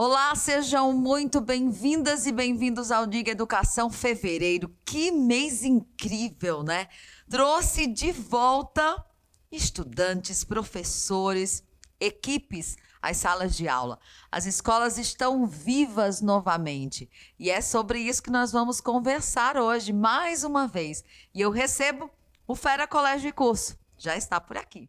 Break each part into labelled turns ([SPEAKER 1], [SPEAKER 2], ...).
[SPEAKER 1] Olá, sejam muito bem-vindas e bem-vindos ao Diga Educação Fevereiro. Que mês incrível, né? Trouxe de volta estudantes, professores, equipes às salas de aula. As escolas estão vivas novamente. E é sobre isso que nós vamos conversar hoje, mais uma vez. E eu recebo o Fera Colégio e Curso. Já está por aqui.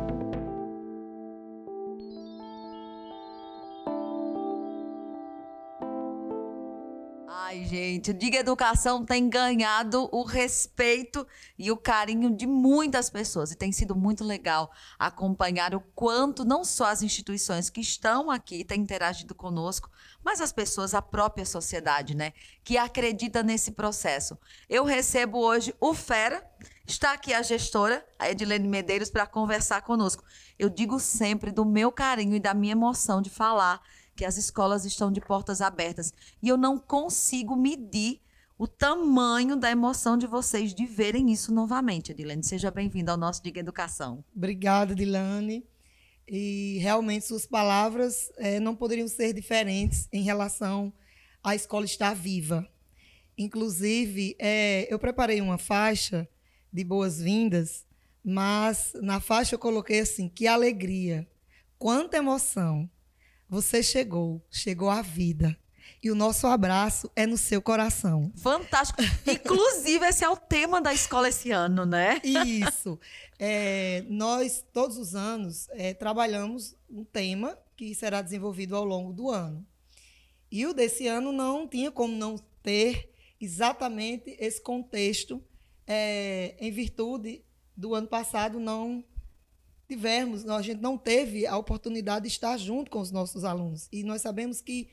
[SPEAKER 1] Gente, Diga Educação tem ganhado o respeito e o carinho de muitas pessoas. E tem sido muito legal acompanhar o quanto não só as instituições que estão aqui têm interagido conosco, mas as pessoas, a própria sociedade, né? Que acredita nesse processo. Eu recebo hoje o Fera, está aqui a gestora, a Edilene Medeiros, para conversar conosco. Eu digo sempre do meu carinho e da minha emoção de falar que as escolas estão de portas abertas. E eu não consigo medir o tamanho da emoção de vocês de verem isso novamente, Edilene. Seja bem-vinda ao nosso Diga Educação.
[SPEAKER 2] Obrigada, Dilane. E realmente suas palavras é, não poderiam ser diferentes em relação à escola estar viva. Inclusive, é, eu preparei uma faixa de boas-vindas, mas na faixa eu coloquei assim: que alegria, quanta emoção. Você chegou, chegou a vida. E o nosso abraço é no seu coração.
[SPEAKER 1] Fantástico. Inclusive, esse é o tema da escola esse ano, né?
[SPEAKER 2] Isso. É, nós, todos os anos, é, trabalhamos um tema que será desenvolvido ao longo do ano. E o desse ano não tinha como não ter exatamente esse contexto, é, em virtude do ano passado não tivermos, a gente não teve a oportunidade de estar junto com os nossos alunos. E nós sabemos que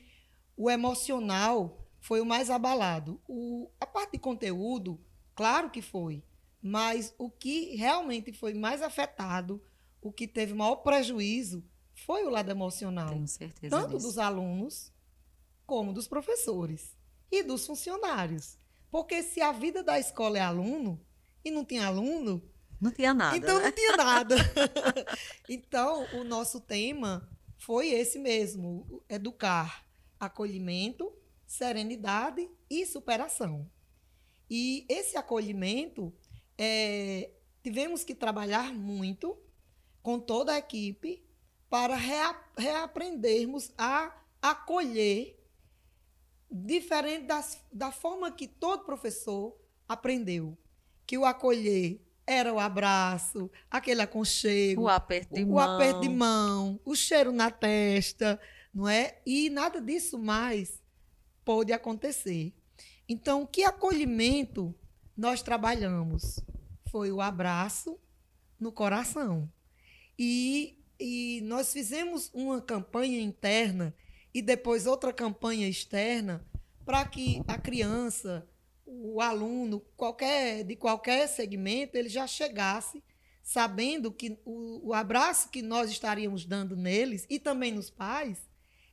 [SPEAKER 2] o emocional foi o mais abalado. O, a parte de conteúdo, claro que foi, mas o que realmente foi mais afetado, o que teve maior prejuízo, foi o lado emocional.
[SPEAKER 1] Tenho certeza
[SPEAKER 2] Tanto
[SPEAKER 1] disso.
[SPEAKER 2] dos alunos, como dos professores e dos funcionários. Porque se a vida da escola é aluno e não tem aluno,
[SPEAKER 1] Não tinha nada.
[SPEAKER 2] então
[SPEAKER 1] né?
[SPEAKER 2] não tinha nada. então, o nosso tema foi esse mesmo: educar, acolhimento, serenidade e superação. E esse acolhimento, é, tivemos que trabalhar muito com toda a equipe para rea- reaprendermos a acolher diferente das, da forma que todo professor aprendeu. Que o acolher era o abraço, aquele aconchego,
[SPEAKER 1] O aperto de
[SPEAKER 2] o
[SPEAKER 1] mão.
[SPEAKER 2] aperto de mão, o cheiro na testa, não é? E nada disso mais pôde acontecer. Então, que acolhimento nós trabalhamos? Foi o abraço no coração. E, e nós fizemos uma campanha interna e depois outra campanha externa para que a criança, o aluno, qualquer de qualquer segmento, ele já chegasse sabendo que o, o abraço que nós estaríamos dando neles e também nos pais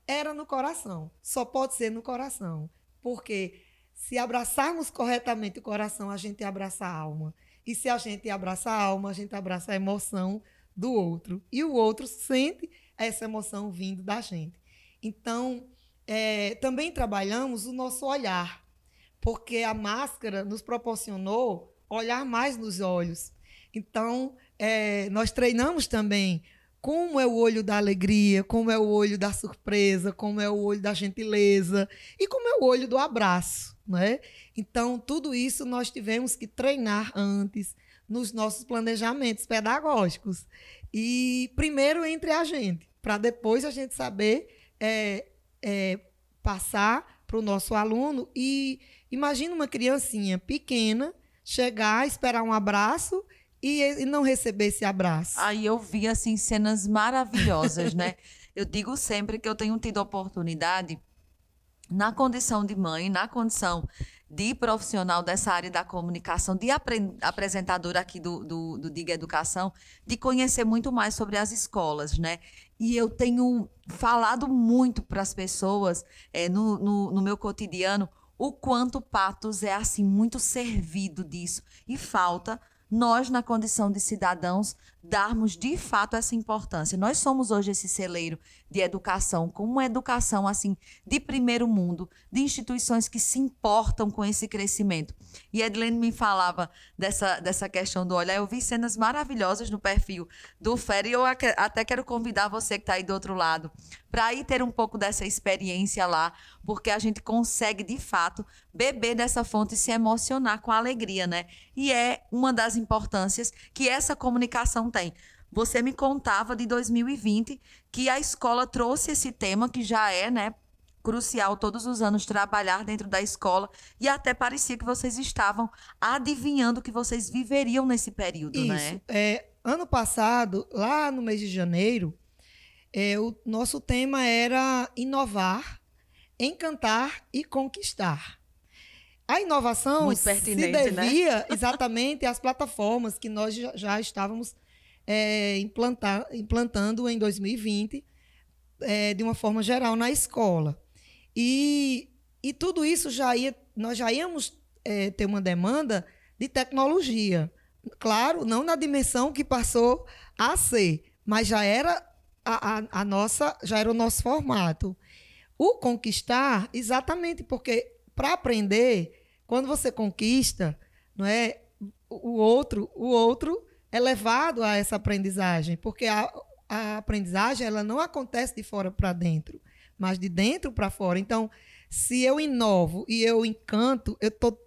[SPEAKER 2] era no coração. Só pode ser no coração. Porque se abraçarmos corretamente o coração, a gente abraça a alma. E se a gente abraça a alma, a gente abraça a emoção do outro. E o outro sente essa emoção vindo da gente. Então, é, também trabalhamos o nosso olhar, porque a máscara nos proporcionou olhar mais nos olhos. Então, é, nós treinamos também como é o olho da alegria, como é o olho da surpresa, como é o olho da gentileza e como é o olho do abraço, né? Então, tudo isso nós tivemos que treinar antes nos nossos planejamentos pedagógicos. E primeiro entre a gente, para depois a gente saber é, é, passar para o nosso aluno. E imagina uma criancinha pequena chegar, esperar um abraço e, e não receber esse abraço.
[SPEAKER 1] Aí eu vi, assim, cenas maravilhosas, né? Eu digo sempre que eu tenho tido oportunidade na condição de mãe, na condição de profissional dessa área da comunicação, de apresentadora aqui do, do, do Diga Educação, de conhecer muito mais sobre as escolas, né? E eu tenho falado muito para as pessoas é, no, no, no meu cotidiano o quanto Patos é assim muito servido disso e falta nós, na condição de cidadãos, darmos de fato essa importância. Nós somos hoje esse celeiro de educação, com uma educação assim de primeiro mundo, de instituições que se importam com esse crescimento. E Edilene me falava dessa, dessa questão do olhar. Eu vi cenas maravilhosas no perfil do Fer e eu até quero convidar você que está aí do outro lado para ir ter um pouco dessa experiência lá, porque a gente consegue de fato beber dessa fonte e se emocionar com alegria, né? E é uma das importâncias que essa comunicação tem. Você me contava de 2020 que a escola trouxe esse tema que já é, né, crucial todos os anos trabalhar dentro da escola e até parecia que vocês estavam adivinhando que vocês viveriam nesse período,
[SPEAKER 2] Isso.
[SPEAKER 1] né?
[SPEAKER 2] É, ano passado, lá no mês de janeiro, é, o nosso tema era inovar, encantar e conquistar. A inovação se
[SPEAKER 1] né?
[SPEAKER 2] devia
[SPEAKER 1] né?
[SPEAKER 2] exatamente às plataformas que nós já, já estávamos é, implantar, implantando em 2020, é, de uma forma geral, na escola. E, e tudo isso já ia, nós já íamos é, ter uma demanda de tecnologia. Claro, não na dimensão que passou a ser, mas já era a, a, a nossa, já era o nosso formato. O conquistar, exatamente porque para aprender, quando você conquista, não é o outro, o outro é levado a essa aprendizagem, porque a, a aprendizagem ela não acontece de fora para dentro, mas de dentro para fora. Então, se eu inovo e eu encanto, eu estou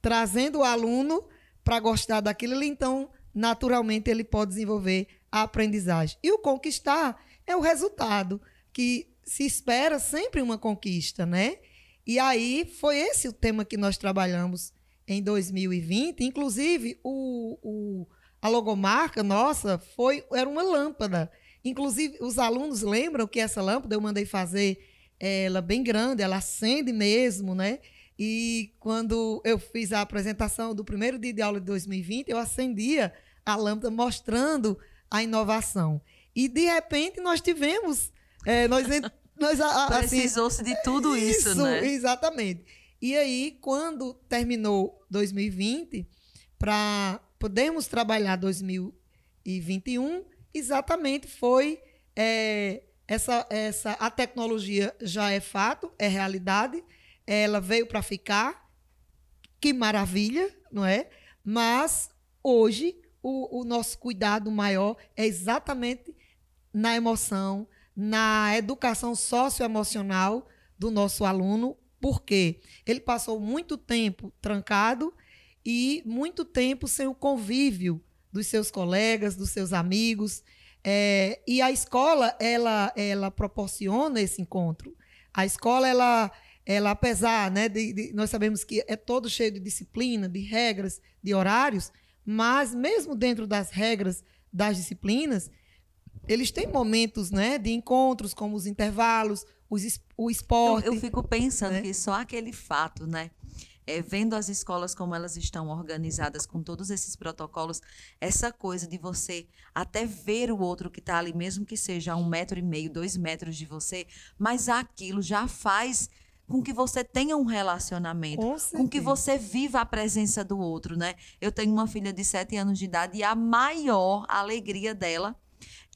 [SPEAKER 2] trazendo o aluno para gostar daquilo, então, naturalmente, ele pode desenvolver a aprendizagem. E o conquistar é o resultado, que se espera sempre uma conquista, né? E aí foi esse o tema que nós trabalhamos em 2020. Inclusive, o, o a logomarca nossa foi era uma lâmpada. Inclusive, os alunos lembram que essa lâmpada eu mandei fazer ela bem grande, ela acende mesmo, né? E quando eu fiz a apresentação do primeiro dia de aula de 2020, eu acendia a lâmpada mostrando a inovação. E de repente nós tivemos. É, nós, nós
[SPEAKER 1] assim, Precisou-se de tudo isso, isso, né?
[SPEAKER 2] Exatamente. E aí, quando terminou 2020, para podemos trabalhar 2021, exatamente foi é, essa, essa a tecnologia já é fato, é realidade, ela veio para ficar, que maravilha, não é? Mas hoje o, o nosso cuidado maior é exatamente na emoção, na educação socioemocional do nosso aluno, porque ele passou muito tempo trancado e muito tempo sem o convívio dos seus colegas, dos seus amigos. É, e a escola, ela, ela proporciona esse encontro. A escola, ela, ela apesar, né, de, de, nós sabemos que é todo cheio de disciplina, de regras, de horários, mas mesmo dentro das regras das disciplinas, eles têm momentos né, de encontros, como os intervalos, os, o esporte.
[SPEAKER 1] Eu, eu fico pensando né? que só aquele fato, né? É, vendo as escolas como elas estão organizadas com todos esses protocolos, essa coisa de você até ver o outro que está ali, mesmo que seja um metro e meio, dois metros de você, mas aquilo já faz com que você tenha um relacionamento, com, com, que você viva a presença do outro, né? Eu tenho uma filha de sete anos de idade e a maior alegria dela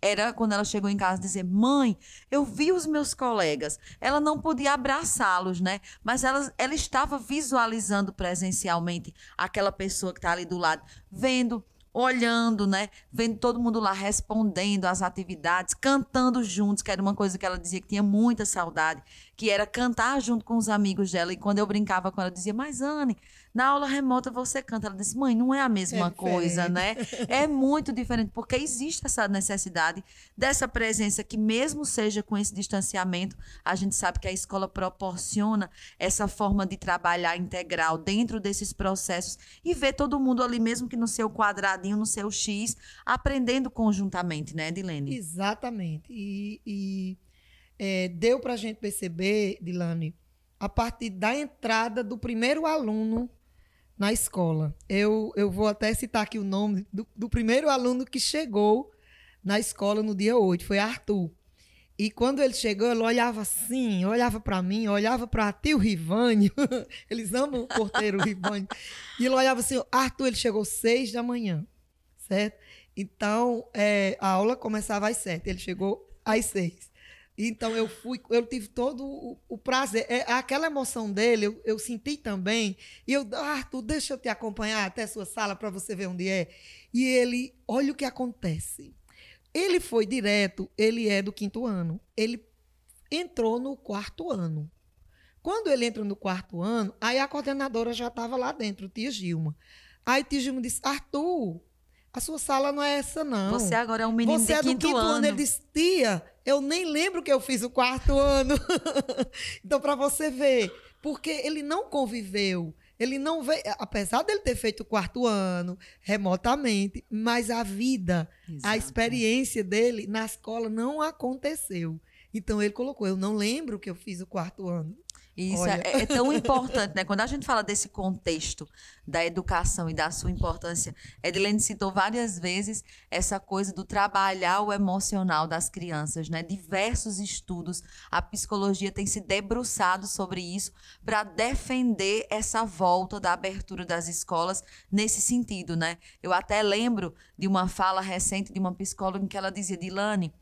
[SPEAKER 1] era quando ela chegou em casa dizer: Mãe, eu vi os meus colegas. Ela não podia abraçá-los, né? Mas ela, ela estava visualizando presencialmente aquela pessoa que está ali do lado, vendo olhando, né? Vendo todo mundo lá respondendo às atividades, cantando juntos, que era uma coisa que ela dizia que tinha muita saudade, que era cantar junto com os amigos dela. E quando eu brincava com ela, eu dizia: Mas Anne, na aula remota você canta. Ela disse, mãe, não é a mesma é coisa, né? É muito diferente, porque existe essa necessidade dessa presença que, mesmo seja com esse distanciamento, a gente sabe que a escola proporciona essa forma de trabalhar integral dentro desses processos e ver todo mundo ali, mesmo que no seu quadradinho, no seu X, aprendendo conjuntamente, né, Dilene?
[SPEAKER 2] Exatamente. E, e é, deu para a gente perceber, Dilane, a partir da entrada do primeiro aluno na escola. Eu, eu vou até citar aqui o nome do, do primeiro aluno que chegou na escola no dia 8, foi Arthur. E quando ele chegou, ele olhava assim, olhava para mim, olhava para tio Rivânio. Eles amam o porteiro Rivânio. E ele olhava assim, Arthur, ele chegou seis da manhã, certo? Então, é, a aula começava às sete, ele chegou às seis. Então, eu fui, eu tive todo o, o prazer, é, aquela emoção dele, eu, eu, senti também. E eu, Arthur, deixa eu te acompanhar até a sua sala para você ver onde é. E ele, olha o que acontece. Ele foi direto, ele é do quinto ano. Ele entrou no quarto ano. Quando ele entra no quarto ano, aí a coordenadora já estava lá dentro, tia Gilma. Aí tia Gilma disse: Arthur, a sua sala não é essa, não.
[SPEAKER 1] Você agora é um menino
[SPEAKER 2] Você
[SPEAKER 1] de
[SPEAKER 2] é do
[SPEAKER 1] quinto,
[SPEAKER 2] quinto ano.
[SPEAKER 1] ano.
[SPEAKER 2] Ele disse: Tia, eu nem lembro que eu fiz o quarto ano. então, para você ver, porque ele não conviveu. Ele não veio, apesar dele ter feito o quarto ano remotamente, mas a vida,
[SPEAKER 1] Exato.
[SPEAKER 2] a experiência dele na escola não aconteceu. Então ele colocou: Eu não lembro que eu fiz o quarto ano.
[SPEAKER 1] Isso é, é tão importante, né? Quando a gente fala desse contexto da educação e da sua importância, Edilene citou várias vezes essa coisa do trabalhar o emocional das crianças, né? Diversos estudos, a psicologia tem se debruçado sobre isso para defender essa volta da abertura das escolas nesse sentido, né? Eu até lembro de uma fala recente de uma psicóloga em que ela dizia, Dilane,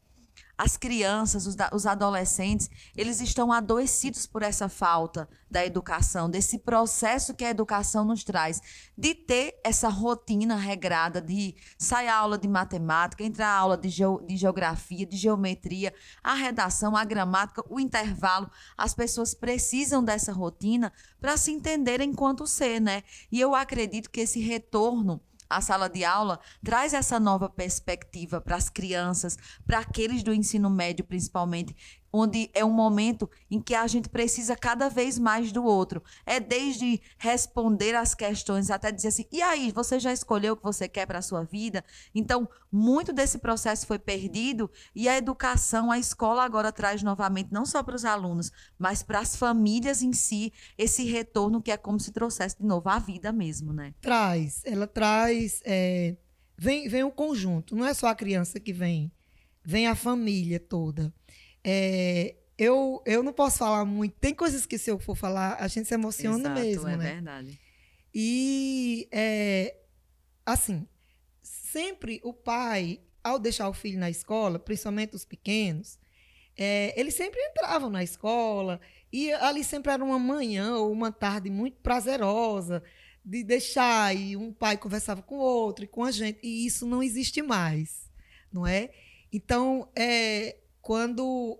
[SPEAKER 1] as crianças, os, os adolescentes, eles estão adoecidos por essa falta da educação, desse processo que a educação nos traz, de ter essa rotina regrada de sair a aula de matemática, entrar a aula de, de geografia, de geometria, a redação, a gramática, o intervalo. As pessoas precisam dessa rotina para se entenderem enquanto ser, né? E eu acredito que esse retorno a sala de aula traz essa nova perspectiva para as crianças, para aqueles do ensino médio principalmente, onde é um momento em que a gente precisa cada vez mais do outro. É desde responder às questões até dizer assim: "E aí, você já escolheu o que você quer para a sua vida?". Então, muito desse processo foi perdido e a educação, a escola agora traz novamente não só para os alunos, mas para as famílias em si, esse retorno que é como se trouxesse de novo a vida mesmo, né?
[SPEAKER 2] Traz, ela traz. é, vem, vem o conjunto, não é só a criança que vem, vem a família toda. É, eu, eu não posso falar muito, tem coisas que se eu for falar, a gente se emociona
[SPEAKER 1] Exato,
[SPEAKER 2] mesmo,
[SPEAKER 1] é
[SPEAKER 2] né?
[SPEAKER 1] verdade.
[SPEAKER 2] E, é, assim, sempre o pai, ao deixar o filho na escola, principalmente os pequenos, é, eles sempre entravam na escola e ali sempre era uma manhã ou uma tarde muito prazerosa de deixar e um pai conversava com o outro e com a gente e isso não existe mais, não é? Então, é, quando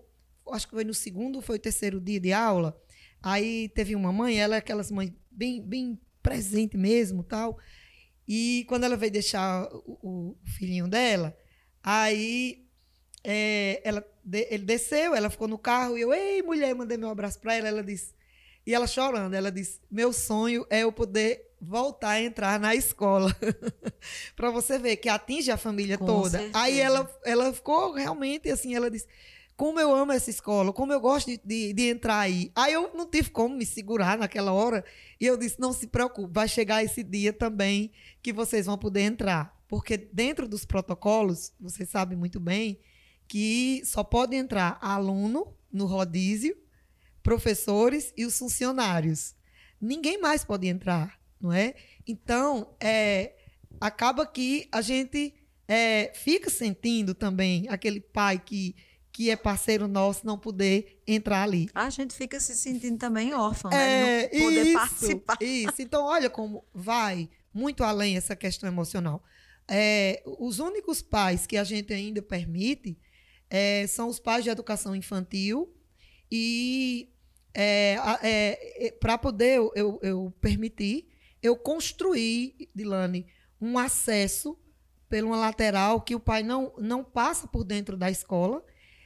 [SPEAKER 2] acho que foi no segundo, foi o terceiro dia de aula, aí teve uma mãe, ela é aquelas mães bem bem presente mesmo, tal. E quando ela veio deixar o, o filhinho dela, aí é, ela, ele desceu, ela ficou no carro e eu, ei, mulher, mandei meu abraço para ela. Ela disse, e ela chorando, ela disse: Meu sonho é eu poder voltar a entrar na escola. para você ver que atinge a família
[SPEAKER 1] Com
[SPEAKER 2] toda.
[SPEAKER 1] certeza.
[SPEAKER 2] Aí ela, ela ficou realmente assim, ela disse. Como eu amo essa escola, como eu gosto de, de, de entrar aí. Aí eu não tive como me segurar naquela hora. E eu disse: não se preocupe, vai chegar esse dia também que vocês vão poder entrar. Porque dentro dos protocolos, você sabe muito bem que só pode entrar aluno no rodízio, professores e os funcionários. Ninguém mais pode entrar, não é? Então, é, acaba que a gente é, fica sentindo também aquele pai que, que é parceiro nosso não poder entrar ali.
[SPEAKER 1] A gente fica se sentindo também órfão,
[SPEAKER 2] É,
[SPEAKER 1] né? Não poder
[SPEAKER 2] isso,
[SPEAKER 1] participar.
[SPEAKER 2] Isso. Então, olha como vai muito além essa questão emocional. É, os únicos pais que a gente ainda permite é, são os pais de educação infantil e para poder eu, eu, eu permitir, eu construir, Dilane, um acesso por uma lateral que o pai não, não passa por dentro da escola.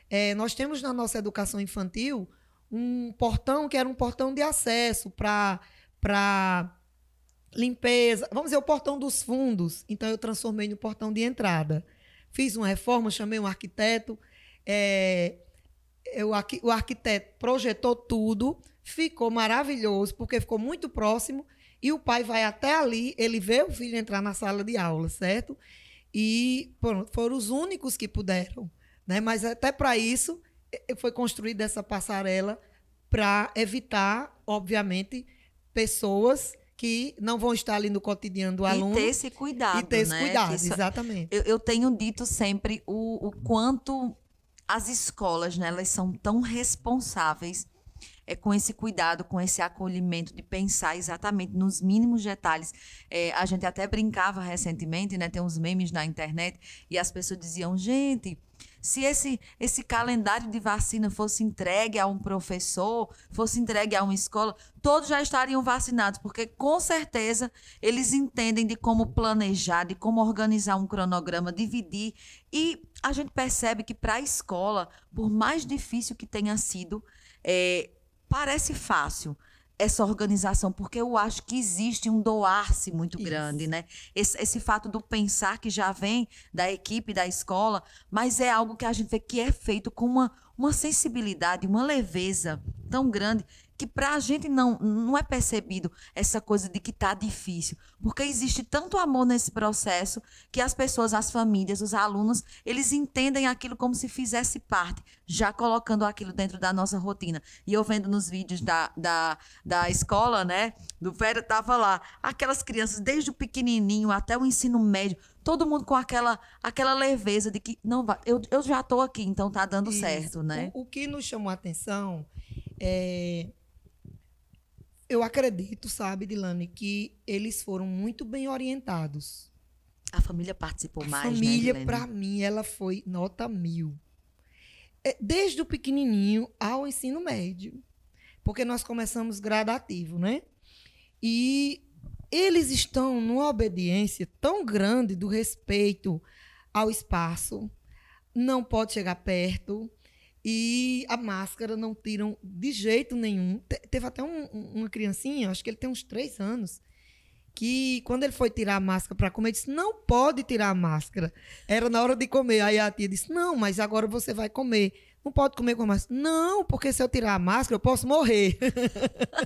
[SPEAKER 2] É, nós temos na nossa educação infantil um portão que era um portão de acesso para limpeza. Vamos dizer, o portão dos fundos. Então, eu transformei no portão de entrada. Fiz uma reforma, chamei um arquiteto. é, eu, o arquiteto projetou tudo, ficou maravilhoso, porque ficou muito próximo, e o pai vai até ali, ele vê o filho entrar na sala de aula, certo? E pronto, foram os únicos que puderam. Né? Mas até para isso foi construída essa passarela para evitar, obviamente, pessoas que não vão estar ali no cotidiano do aluno.
[SPEAKER 1] E ter esse cuidado.
[SPEAKER 2] E ter esse
[SPEAKER 1] né?
[SPEAKER 2] cuidado,
[SPEAKER 1] isso,
[SPEAKER 2] exatamente.
[SPEAKER 1] Eu, eu, tenho dito sempre o, o quanto as escolas, né, elas são tão responsáveis é, com esse cuidado, com esse acolhimento de pensar exatamente nos mínimos detalhes. É, a gente até brincava recentemente, né? Tem uns memes na internet e as pessoas diziam, gente, se esse, esse calendário de vacina fosse entregue a um professor, fosse entregue a uma escola, todos já estariam vacinados, porque com certeza eles entendem de como planejar, de como organizar um cronograma, dividir. E a gente percebe que para a escola, por mais difícil que tenha sido, é, parece fácil essa organização, porque eu acho que existe um doar-se muito Isso. grande, né? Esse, esse, fato do pensar que já vem da equipe da escola, mas é algo que a gente vê que é feito com uma, uma sensibilidade, uma leveza tão grande que para a gente não, não é percebido essa coisa de que está difícil, porque existe tanto amor nesse processo que as pessoas, as famílias, os alunos, eles entendem aquilo como se fizesse parte, já colocando aquilo dentro da nossa rotina. E eu vendo nos vídeos da, da, da escola, né, do Vera, tava lá, aquelas crianças, desde o pequenininho até o ensino médio, todo mundo com aquela, aquela leveza de que não vai, eu, eu já estou aqui, então tá dando Isso. certo, né?
[SPEAKER 2] O, o que nos chamou a atenção é eu acredito, sabe, Dilane, que eles foram muito bem orientados.
[SPEAKER 1] A família participou
[SPEAKER 2] a
[SPEAKER 1] mais,
[SPEAKER 2] né, família, né, para mim, ela foi nota mil. É, desde o pequenininho ao ensino médio. Porque nós começamos gradativo, né? E eles estão numa obediência tão grande do respeito ao espaço. Não pode chegar perto, e a máscara não tiram de jeito nenhum. Te, teve até um, uma criancinha, acho que ele tem uns três anos, que quando ele foi tirar a máscara para comer, disse: Não pode tirar a máscara. Era na hora de comer. Aí a tia disse: Não, mas agora você vai comer. Não pode comer com a máscara. Não, porque se eu tirar a máscara, eu posso morrer.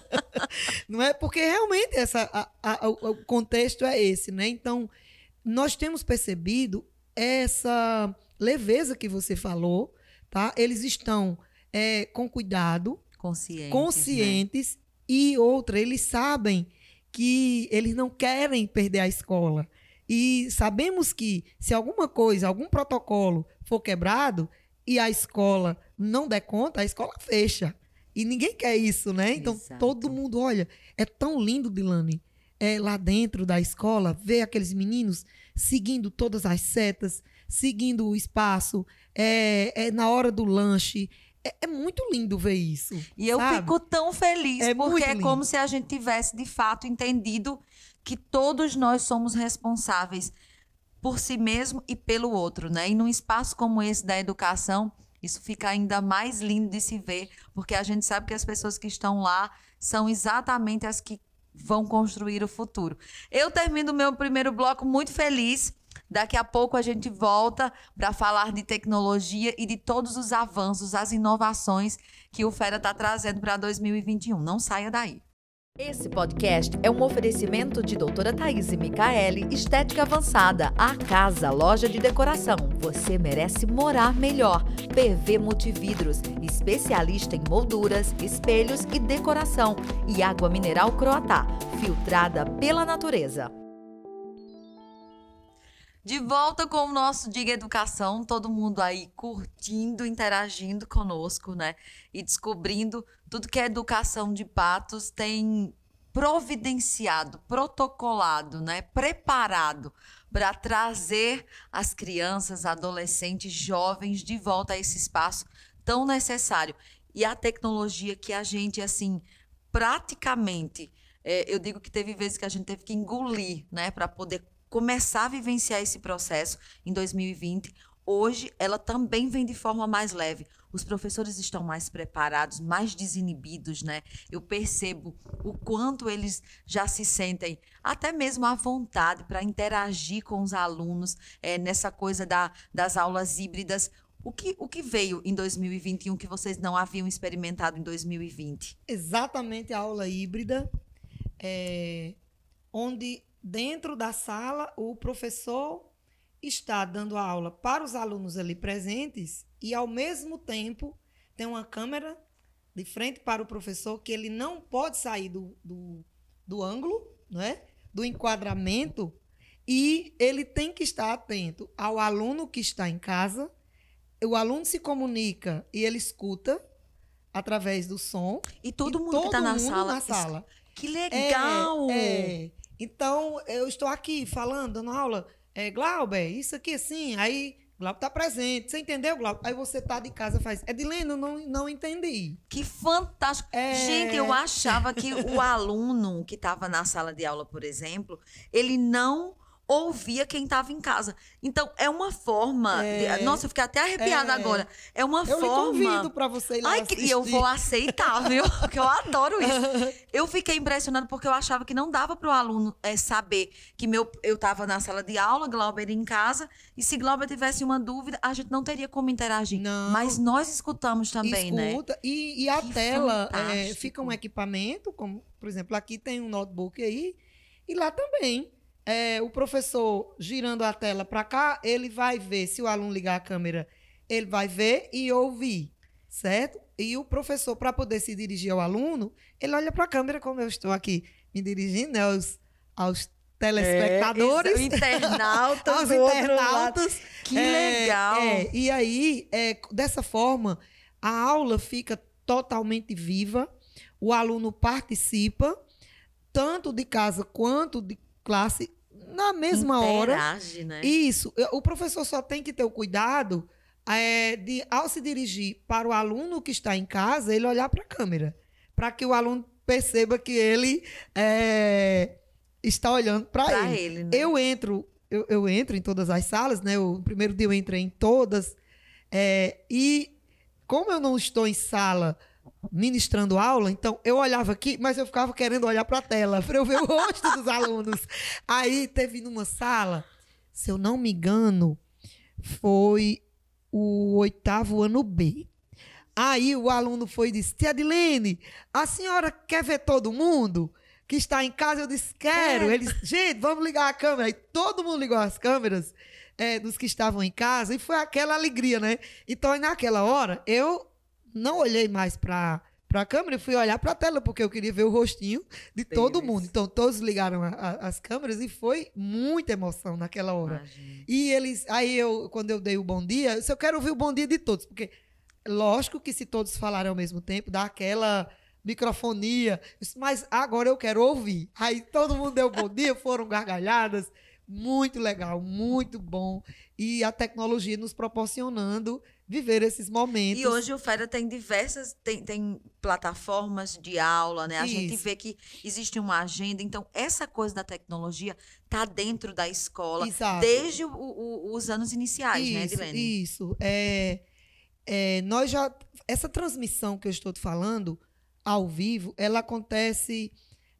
[SPEAKER 2] não é? Porque realmente essa, a, a, o contexto é esse, né? Então, nós temos percebido essa leveza que você falou tá? Eles estão é, com cuidado,
[SPEAKER 1] conscientes,
[SPEAKER 2] conscientes né? e outra, eles sabem que eles não querem perder a escola. E sabemos que se alguma coisa, algum protocolo for quebrado e a escola não der conta, a escola fecha. E ninguém quer isso, né? Então Exato. todo mundo, olha, é tão lindo, Dilane, é, lá dentro da escola, ver aqueles meninos seguindo todas as setas, seguindo o espaço, é, é na hora do lanche. É, é, muito lindo ver isso.
[SPEAKER 1] E eu sabe? fico tão feliz, é porque é como se a gente tivesse, de fato, entendido que todos nós somos responsáveis por si mesmo e pelo outro, né? E num espaço como esse da educação, isso fica ainda mais lindo de se ver, porque a gente sabe que as pessoas que estão lá são exatamente as que vão construir o futuro. Eu termino o meu primeiro bloco muito feliz Daqui a pouco a gente volta para falar de tecnologia e de todos os avanços, as inovações que o Fera está trazendo para 2021. Não saia daí.
[SPEAKER 3] Esse podcast é um oferecimento de doutora Thaís Micaele, Estética Avançada, a casa, loja de decoração. Você merece morar melhor. PV Multividros, especialista em molduras, espelhos e decoração. E água mineral Croatá, filtrada pela natureza.
[SPEAKER 1] De volta com o nosso Diga Educação, todo mundo aí curtindo, interagindo conosco, né? E descobrindo tudo que a educação de Patos tem providenciado, protocolado, né? Preparado para trazer as crianças, adolescentes, jovens de volta a esse espaço tão necessário. E a tecnologia que a gente, assim, praticamente, é, eu digo que teve vezes que a gente teve que engolir, né, para poder começar a vivenciar esse processo em 2020. Hoje, ela também vem de forma mais leve. Os professores estão mais preparados, mais desinibidos, né? Eu percebo o quanto eles já se sentem até mesmo à vontade para interagir com os alunos é, nessa coisa da, das aulas híbridas. O que, o que veio em 2021 que vocês não haviam experimentado em 2020?
[SPEAKER 2] Exatamente a aula híbrida, é, onde dentro da sala o professor está dando a aula para os alunos ali presentes e, ao mesmo tempo, tem uma câmera de frente para o professor que ele não pode sair do, do, do ângulo, não é? do enquadramento, e ele tem que estar atento ao aluno que está em casa. O aluno se comunica e ele escuta através do som.
[SPEAKER 1] E todo mundo que está na sala.
[SPEAKER 2] Na sala.
[SPEAKER 1] Que legal!
[SPEAKER 2] É, é. Então, eu estou aqui falando, dando aula é, Glauber, isso aqui assim, aí Glauber está presente. Você entendeu, Glauber? Aí você tá de casa e faz. Edilene, não, não entendi.
[SPEAKER 1] Que fantástico. É... Gente, eu achava que o aluno que estava na sala de aula, por exemplo, ele não ouvia quem estava em casa. Então, é uma forma. É, de... Nossa, eu fiquei até arrepiada é, agora. É uma
[SPEAKER 2] eu
[SPEAKER 1] forma.
[SPEAKER 2] Eu convido para você ir lá. Ai,
[SPEAKER 1] e eu vou aceitar, viu? Porque eu adoro isso. Eu fiquei impressionada porque eu achava que não dava para o aluno é, saber que meu, eu estava na sala de aula, Glauber em casa, e se Glauber tivesse uma dúvida, a gente não teria como interagir. Não. Mas nós escutamos também,
[SPEAKER 2] Escuta,
[SPEAKER 1] né?
[SPEAKER 2] Escuta, e, e a que tela é, fica um equipamento, como, por exemplo, aqui tem um notebook aí, e lá também é, o professor girando a tela para cá, ele vai ver, se o aluno ligar a câmera, ele vai ver e ouvir, certo? E o professor, para poder se dirigir ao aluno, ele olha para a câmera, como eu estou aqui me dirigindo, né, aos, aos telespectadores. É,
[SPEAKER 1] internautas.
[SPEAKER 2] aos internautas.
[SPEAKER 1] Que é, legal.
[SPEAKER 2] É, e aí, é, dessa forma, a aula fica totalmente viva, o aluno participa, tanto de casa quanto de classe, na mesma
[SPEAKER 1] Interage,
[SPEAKER 2] hora.
[SPEAKER 1] Né?
[SPEAKER 2] Isso. O professor só tem que ter o cuidado é, de, ao se dirigir para o aluno que está em casa, ele olhar para a câmera. Para que o aluno perceba que ele é, está olhando para ele.
[SPEAKER 1] ele né?
[SPEAKER 2] Eu entro, eu, eu, entro em todas as salas, né? O primeiro dia eu entrei em todas. É, e como eu não estou em sala ministrando aula, então eu olhava aqui, mas eu ficava querendo olhar para a tela para eu ver o rosto dos alunos. Aí teve numa sala, se eu não me engano, foi o oitavo ano B. Aí o aluno foi e disse: Tia Adilene, a senhora quer ver todo mundo que está em casa? Eu disse: Quero. É. Eles, gente, vamos ligar a câmera. Aí todo mundo ligou as câmeras é, dos que estavam em casa e foi aquela alegria, né? Então, naquela hora, eu não olhei mais para para a câmera e fui olhar para a tela, porque eu queria ver o rostinho de todo mundo. Então, todos ligaram a, a, as câmeras e foi muita emoção naquela hora. Imagina. E eles, aí eu, quando eu dei o bom dia, eu, disse, eu quero ouvir o bom dia de todos, porque lógico que se todos falarem ao mesmo tempo, dá aquela microfonia, disse, mas agora eu quero ouvir. Aí todo mundo deu bom dia, foram gargalhadas, muito legal, muito bom. E a tecnologia nos proporcionando viver esses momentos.
[SPEAKER 1] E hoje o Fera tem diversas, tem, tem plataformas de aula, né? A Isso. gente vê que existe uma agenda. Então, essa coisa da tecnologia está dentro da escola
[SPEAKER 2] Exato.
[SPEAKER 1] desde o, o, os anos iniciais,
[SPEAKER 2] isso,
[SPEAKER 1] né, Edilene?
[SPEAKER 2] Isso. É, é, nós já. Essa transmissão que eu estou te falando, ao vivo, ela acontece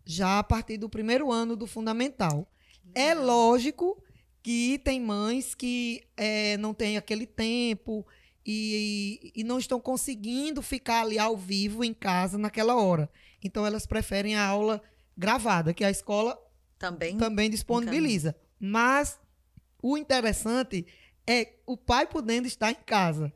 [SPEAKER 2] já a partir do primeiro ano do fundamental. É lógico que tem mães que é, não têm aquele tempo e, e, não estão conseguindo ficar ali ao vivo em casa naquela hora. Então elas preferem a aula gravada, que a escola
[SPEAKER 1] também,
[SPEAKER 2] também disponibiliza. Mas o interessante é o pai podendo estar em casa,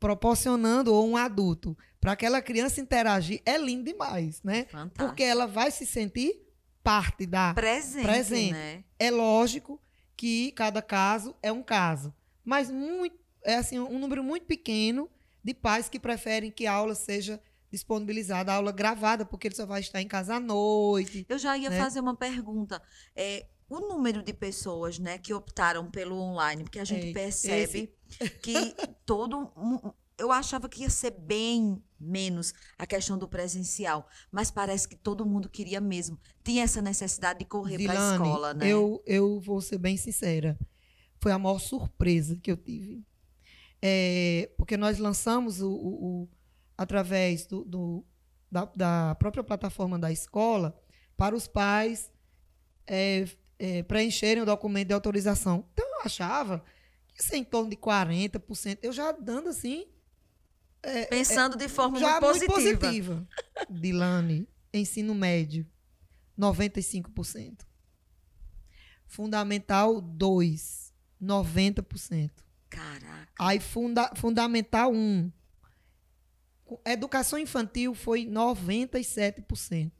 [SPEAKER 2] proporcionando ou um adulto para aquela criança interagir é lindo demais, né?
[SPEAKER 1] Fantástico.
[SPEAKER 2] Porque ela vai se sentir parte da
[SPEAKER 1] presente,
[SPEAKER 2] presente.
[SPEAKER 1] Né?
[SPEAKER 2] É lógico que cada caso é um caso, mas muito é assim um número muito pequeno de pais que preferem que a aula seja disponibilizada, a aula gravada, porque ele só vai estar em casa à noite.
[SPEAKER 1] Eu já ia
[SPEAKER 2] né?
[SPEAKER 1] fazer uma pergunta. É, o número de pessoas né, que optaram pelo online, porque a gente percebe esse... que todo. Eu achava que ia ser bem menos a questão do presencial, mas parece que todo mundo queria mesmo. Tinha essa necessidade de correr para a escola, né?
[SPEAKER 2] Eu, eu vou ser bem sincera. Foi a maior surpresa que eu tive é, porque nós lançamos o, o, o através do, do da, da, própria plataforma da escola para os pais é, é, preencherem o documento de autorização. Então eu achava ser em torno de 40%. Eu já dando assim.
[SPEAKER 1] Pensando de forma
[SPEAKER 2] já
[SPEAKER 1] muito positiva.
[SPEAKER 2] positiva. Dilane, ensino médio, 95%. Fundamental 2, 90%.
[SPEAKER 1] Caraca.
[SPEAKER 2] Aí funda, fundamental 1. Educação infantil foi 97%.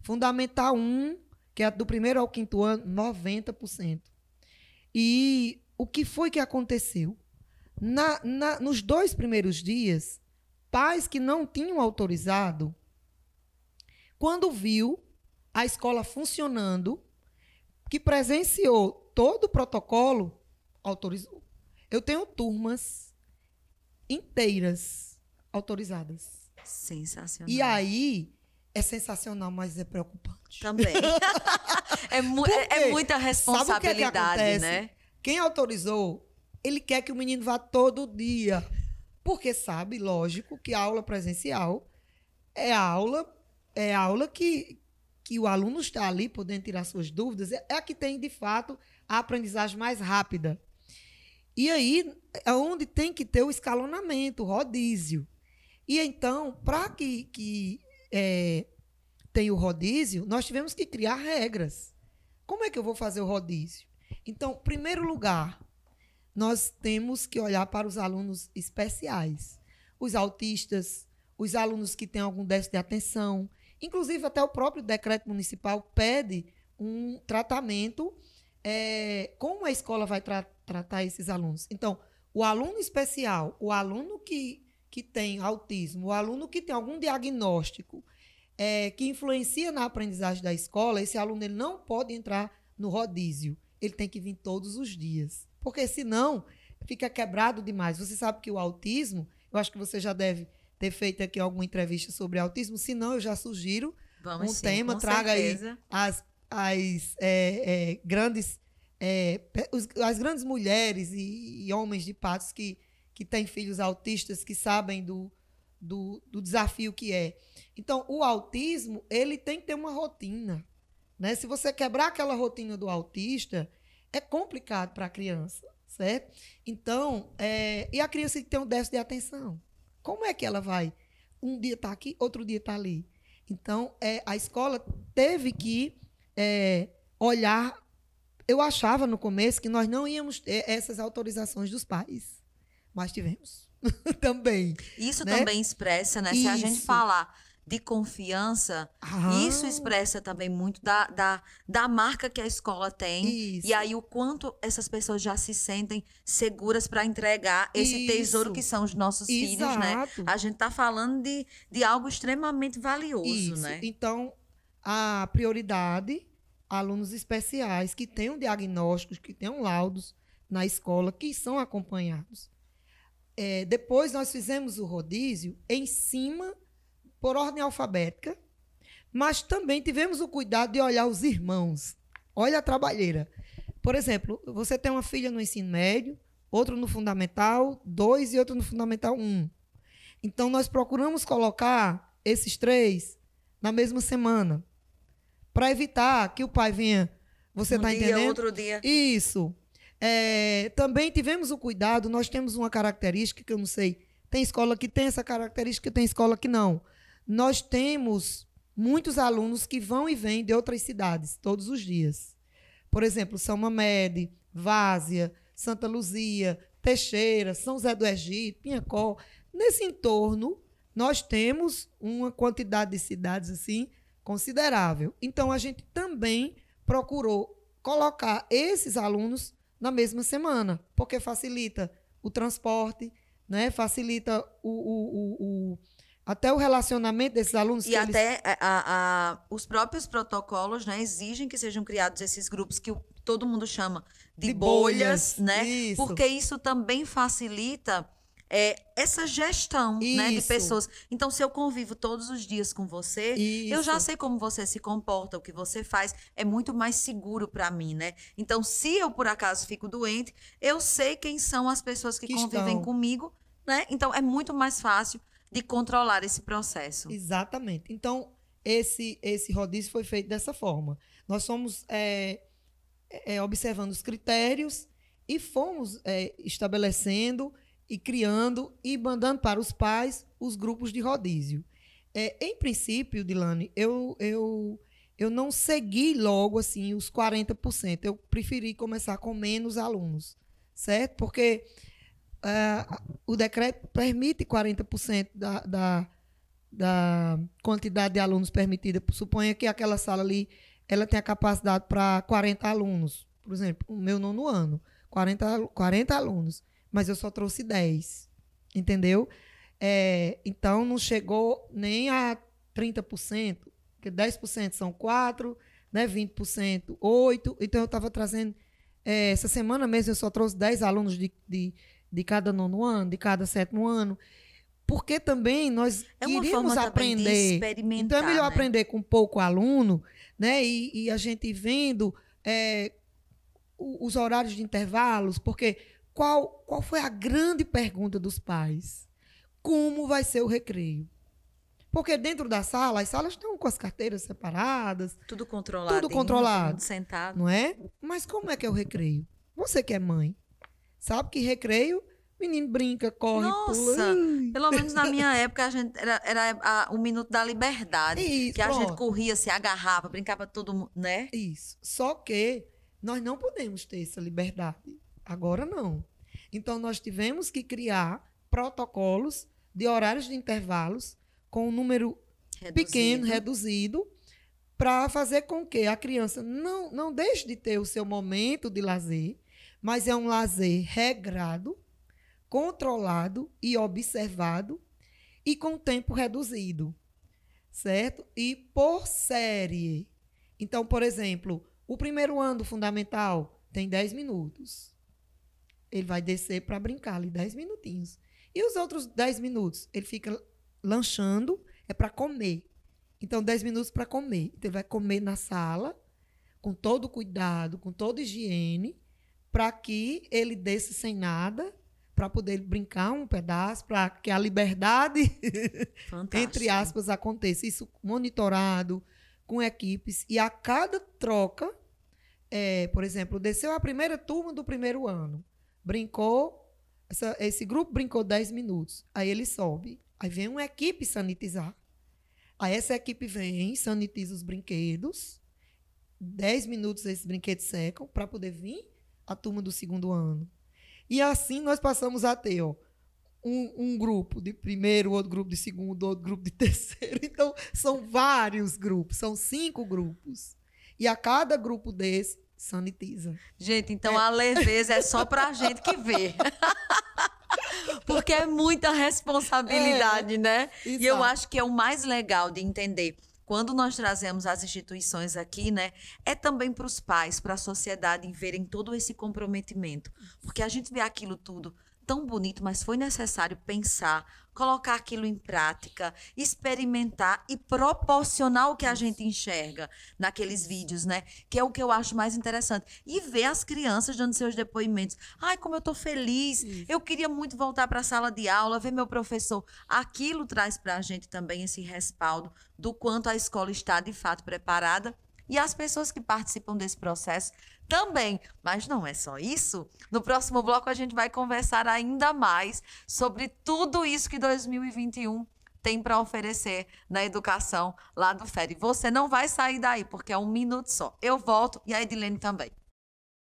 [SPEAKER 2] Fundamental 1, que é do primeiro ao quinto ano, 90%. E o que foi que aconteceu? Na, na, nos dois primeiros dias, pais que não tinham autorizado, quando viu a escola funcionando, que presenciou todo o protocolo, autorizou. Eu tenho turmas inteiras autorizadas.
[SPEAKER 1] Sensacional.
[SPEAKER 2] E aí é sensacional, mas é preocupante.
[SPEAKER 1] Também. é, mu é, é, muita responsabilidade,
[SPEAKER 2] que é que
[SPEAKER 1] né?
[SPEAKER 2] Quem autorizou, ele quer que o menino vá todo dia. Porque sabe, lógico, que a aula presencial é a aula, é a aula que, que o aluno está ali podendo tirar suas dúvidas, é a que tem, de fato, a aprendizagem mais rápida. E aí é onde tem que ter o escalonamento, o rodízio. E então, para que, que é, tenha o rodízio, nós tivemos que criar regras. Como é que eu vou fazer o rodízio? Então, primeiro lugar, nós temos que olhar para os alunos especiais, os autistas, os alunos que têm algum déficit de atenção. Inclusive, até o próprio decreto municipal pede um tratamento. É, como a escola vai tra tratar esses alunos? Então, o aluno especial, o aluno que, que tem autismo, o aluno que tem algum diagnóstico é, que influencia na aprendizagem da escola, esse aluno ele não pode entrar no rodízio. Ele tem que vir todos os dias. Porque senão fica quebrado demais. Você sabe que o autismo, eu acho que você já deve ter feito aqui alguma entrevista sobre autismo. Se não, eu já sugiro
[SPEAKER 1] Vamos
[SPEAKER 2] um
[SPEAKER 1] sim,
[SPEAKER 2] tema, traga
[SPEAKER 1] certeza.
[SPEAKER 2] aí as, as é, é, grandes é, os, as grandes mulheres e, e, homens de patos que, que têm filhos autistas, que sabem do, do, do, desafio que é. Então, o autismo, ele tem que ter uma rotina. Né? Se você quebrar aquela rotina do autista, é complicado para a criança, certo? Então, é, e a criança que tem um déficit de atenção, como é que ela vai? Um dia está aqui, outro dia está ali. Então, é, a escola teve que é, olhar. Eu achava no começo que nós não íamos ter essas autorizações dos pais, mas tivemos também.
[SPEAKER 1] Isso
[SPEAKER 2] né?
[SPEAKER 1] também expressa, né? Se a gente
[SPEAKER 2] Isso.
[SPEAKER 1] falar de confiança,
[SPEAKER 2] Ah,
[SPEAKER 1] isso expressa também muito da, da, da marca que a escola tem.
[SPEAKER 2] Isso.
[SPEAKER 1] E aí o quanto essas pessoas já se sentem seguras para entregar esse tesouro
[SPEAKER 2] Isso.
[SPEAKER 1] que são os nossos filhos, né?
[SPEAKER 2] Exato.
[SPEAKER 1] A gente tá falando de, de algo extremamente valioso,
[SPEAKER 2] Isso.
[SPEAKER 1] né?
[SPEAKER 2] Então, a prioridade, alunos especiais que tenham diagnósticos, que tenham laudos na escola, que são acompanhados. É, depois, nós fizemos o rodízio em cima, por ordem alfabética, mas também tivemos o cuidado de olhar os irmãos. Olha a trabalheira. Por exemplo, você tem uma filha no ensino médio, outro no fundamental 2 e outro no fundamental 1. Um. Então, nós procuramos colocar esses três na mesma semana, para evitar que o pai venha. Você
[SPEAKER 1] um
[SPEAKER 2] está
[SPEAKER 1] dia,
[SPEAKER 2] entendendo?
[SPEAKER 1] outro dia.
[SPEAKER 2] Isso. É, também tivemos o cuidado, nós temos uma característica que eu não sei. Tem escola que tem essa característica, tem escola que não. Nós temos muitos alunos que vão e vêm de outras cidades todos os dias. Por exemplo, São Mamede, Várzea, Santa Luzia, Teixeira, São José do Egito, Pinhacó. Nesse entorno, nós temos uma quantidade de cidades assim considerável. Então, a gente também procurou colocar esses alunos na mesma semana, porque facilita o transporte, né? facilita o, o, o, o até o relacionamento desses alunos.
[SPEAKER 1] E
[SPEAKER 2] que eles-
[SPEAKER 1] até a- a- a- os próprios protocolos né, exigem que sejam criados esses grupos que o- todo mundo chama de,
[SPEAKER 2] De
[SPEAKER 1] bolhas,
[SPEAKER 2] bolhas,
[SPEAKER 1] né?
[SPEAKER 2] isso.
[SPEAKER 1] Porque isso também facilita é, essa gestão né, de
[SPEAKER 2] Isso.
[SPEAKER 1] pessoas. Então, se eu convivo todos os dias com você, eu já
[SPEAKER 2] Isso.
[SPEAKER 1] sei como você se comporta, o que você faz, é muito mais seguro para mim, né? Então, se eu por acaso fico doente, eu sei quem são as pessoas que,
[SPEAKER 2] Que
[SPEAKER 1] convivem
[SPEAKER 2] estão.
[SPEAKER 1] comigo, né? Então, é muito mais fácil de controlar esse processo.
[SPEAKER 2] Exatamente. Então, esse, esse rodízio foi feito dessa forma. Nós fomos é, é, observando os critérios e fomos é, estabelecendo e criando e mandando para os pais os grupos de rodízio. É, em princípio, Dilane, eu, eu, eu não segui logo assim os 40%. Eu preferi começar com menos alunos, certo? Porque uh, o decreto permite 40% da, da, da quantidade de alunos permitida. Suponha que aquela sala ali ela tem a capacidade para 40 alunos. Por exemplo, o meu nono ano, 40, 40 alunos, mas eu só trouxe 10. Entendeu? É, então, não chegou nem a 30%, porque 10% são 4, né, 20%, 8. Então, eu estava trazendo. É, essa semana mesmo, eu só trouxe 10 alunos de, de, de cada nono ano, de cada sétimo ano. Porque também nós é queríamos aprender. então, é melhor né? aprender com pouco aluno, né? E, e a gente vendo é, os horários de intervalos, porque qual, qual foi a grande pergunta dos pais? como vai ser o recreio. Porque dentro da sala, as salas estão com as carteiras separadas.
[SPEAKER 1] Tudo controlado.
[SPEAKER 2] Tudo controlado. Tudo
[SPEAKER 1] sentado.
[SPEAKER 2] Não é? Mas como é que é o recreio? Você que é mãe, sabe que recreio, menino brinca, corre,
[SPEAKER 1] Nossa,
[SPEAKER 2] pula.
[SPEAKER 1] Pelo menos na minha época, a gente era, era a, o minuto da liberdade. Isso, que a pronto. gente corria, se agarrava, brincava todo mundo, né?
[SPEAKER 2] Isso. Só que nós não podemos ter essa liberdade. Agora não. Então, nós tivemos que criar protocolos de horários de intervalos com um número reduzido. pequeno, reduzido, para fazer com que a criança não, não deixe de ter o seu momento de lazer, mas é um lazer regrado, controlado e observado e com tempo reduzido, certo? E por série. Então, por exemplo, o primeiro ano do fundamental tem 10 minutos. Ele vai descer para brincar ali 10 minutinhos. E os outros 10 minutos? Ele fica lanchando, é para comer. Então, 10 minutos para comer. Então, ele vai comer na sala, com todo cuidado, com toda higiene, para que ele desça sem nada, para poder brincar um pedaço, para que a liberdade, entre aspas, aconteça. Isso monitorado, com equipes. E a cada troca, é, por exemplo, desceu a primeira turma do primeiro ano, brincou essa, esse grupo brincou 10 minutos. Aí ele sobe. Aí vem uma equipe sanitizar. Aí essa equipe vem, sanitiza os brinquedos. 10 minutos esses brinquedos secam para poder vir a turma do segundo ano. E assim nós passamos a ter ó, um, um, grupo de primeiro, outro grupo de segundo, outro grupo de terceiro. Então, são vários grupos, são cinco grupos. E a cada grupo desse sanitiza.
[SPEAKER 1] Gente, então é. a leveza é só pra gente que vê. Porque é muita responsabilidade, é, né? Exato. E eu acho que é o mais legal de entender. Quando nós trazemos as instituições aqui, né, é também para os pais, para a sociedade verem todo esse comprometimento. Porque a gente vê aquilo tudo tão bonito, mas foi necessário pensar, colocar aquilo em prática, experimentar e proporcionar o que a gente enxerga naqueles vídeos, né? Que é o que eu acho mais interessante. E ver as crianças dando seus depoimentos. Ai, como eu tô feliz. Isso. Eu queria muito voltar para a sala de aula, ver meu professor. Aquilo traz para a gente também esse respaldo do quanto a escola está de fato preparada e as pessoas que participam desse processo também. Mas não é só isso. No próximo bloco a gente vai conversar ainda mais sobre tudo isso que 2021 tem para oferecer na educação lá do FED. Você não vai sair daí, porque é um minuto só. Eu volto e a Edilene também.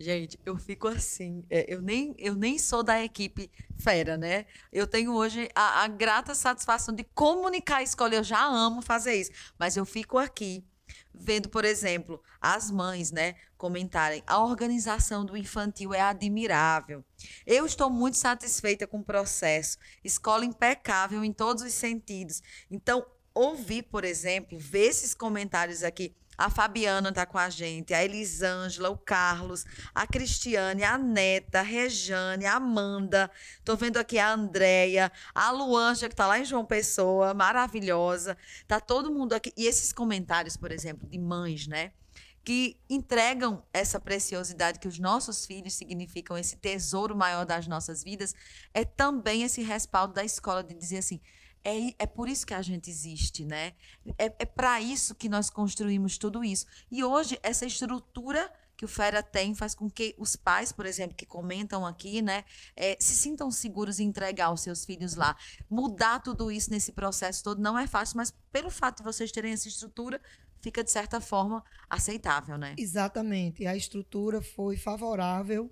[SPEAKER 1] Gente, eu fico assim. É, eu, nem, eu nem sou da equipe fera, né? Eu tenho hoje a, a, grata satisfação de comunicar a escola. Eu já amo fazer isso. Mas eu fico aqui vendo, por exemplo, as mães, né, comentarem: a organização do infantil é admirável. Eu estou muito satisfeita com o processo. Escola impecável em todos os sentidos. Então, ouvir, por exemplo, ver esses comentários aqui A Fabiana está com a gente, a Elisângela, o Carlos, a Cristiane, a Neta, a Rejane, a Amanda. Tô vendo aqui a Andréia, a Luanja, que está lá em João Pessoa, maravilhosa. Tá todo mundo aqui. E esses comentários, por exemplo, de mães, né? que entregam essa preciosidade que os nossos filhos significam esse tesouro maior das nossas vidas, é também esse respaldo da escola de dizer assim: é, é por isso que a gente existe, né? É, é para isso que nós construímos tudo isso. E hoje, essa estrutura que o Fera tem faz com que os pais, por exemplo, que comentam aqui, né, é, se sintam seguros em entregar os seus filhos lá. Mudar tudo isso nesse processo todo não é fácil, mas pelo fato de vocês terem essa estrutura, fica de certa forma aceitável, né?
[SPEAKER 2] Exatamente. A estrutura foi favorável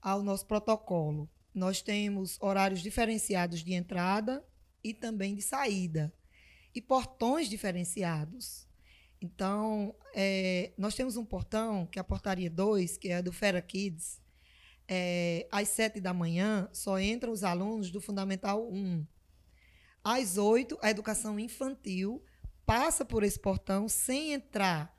[SPEAKER 2] ao nosso protocolo. Nós temos horários diferenciados de entrada e também de saída, e portões diferenciados. Então, é, nós temos um portão, que é a portaria 2, que é do Fera Kids. É, às 7 da manhã, só entram os alunos do Fundamental 1. Às 8, a educação infantil passa por esse portão sem entrar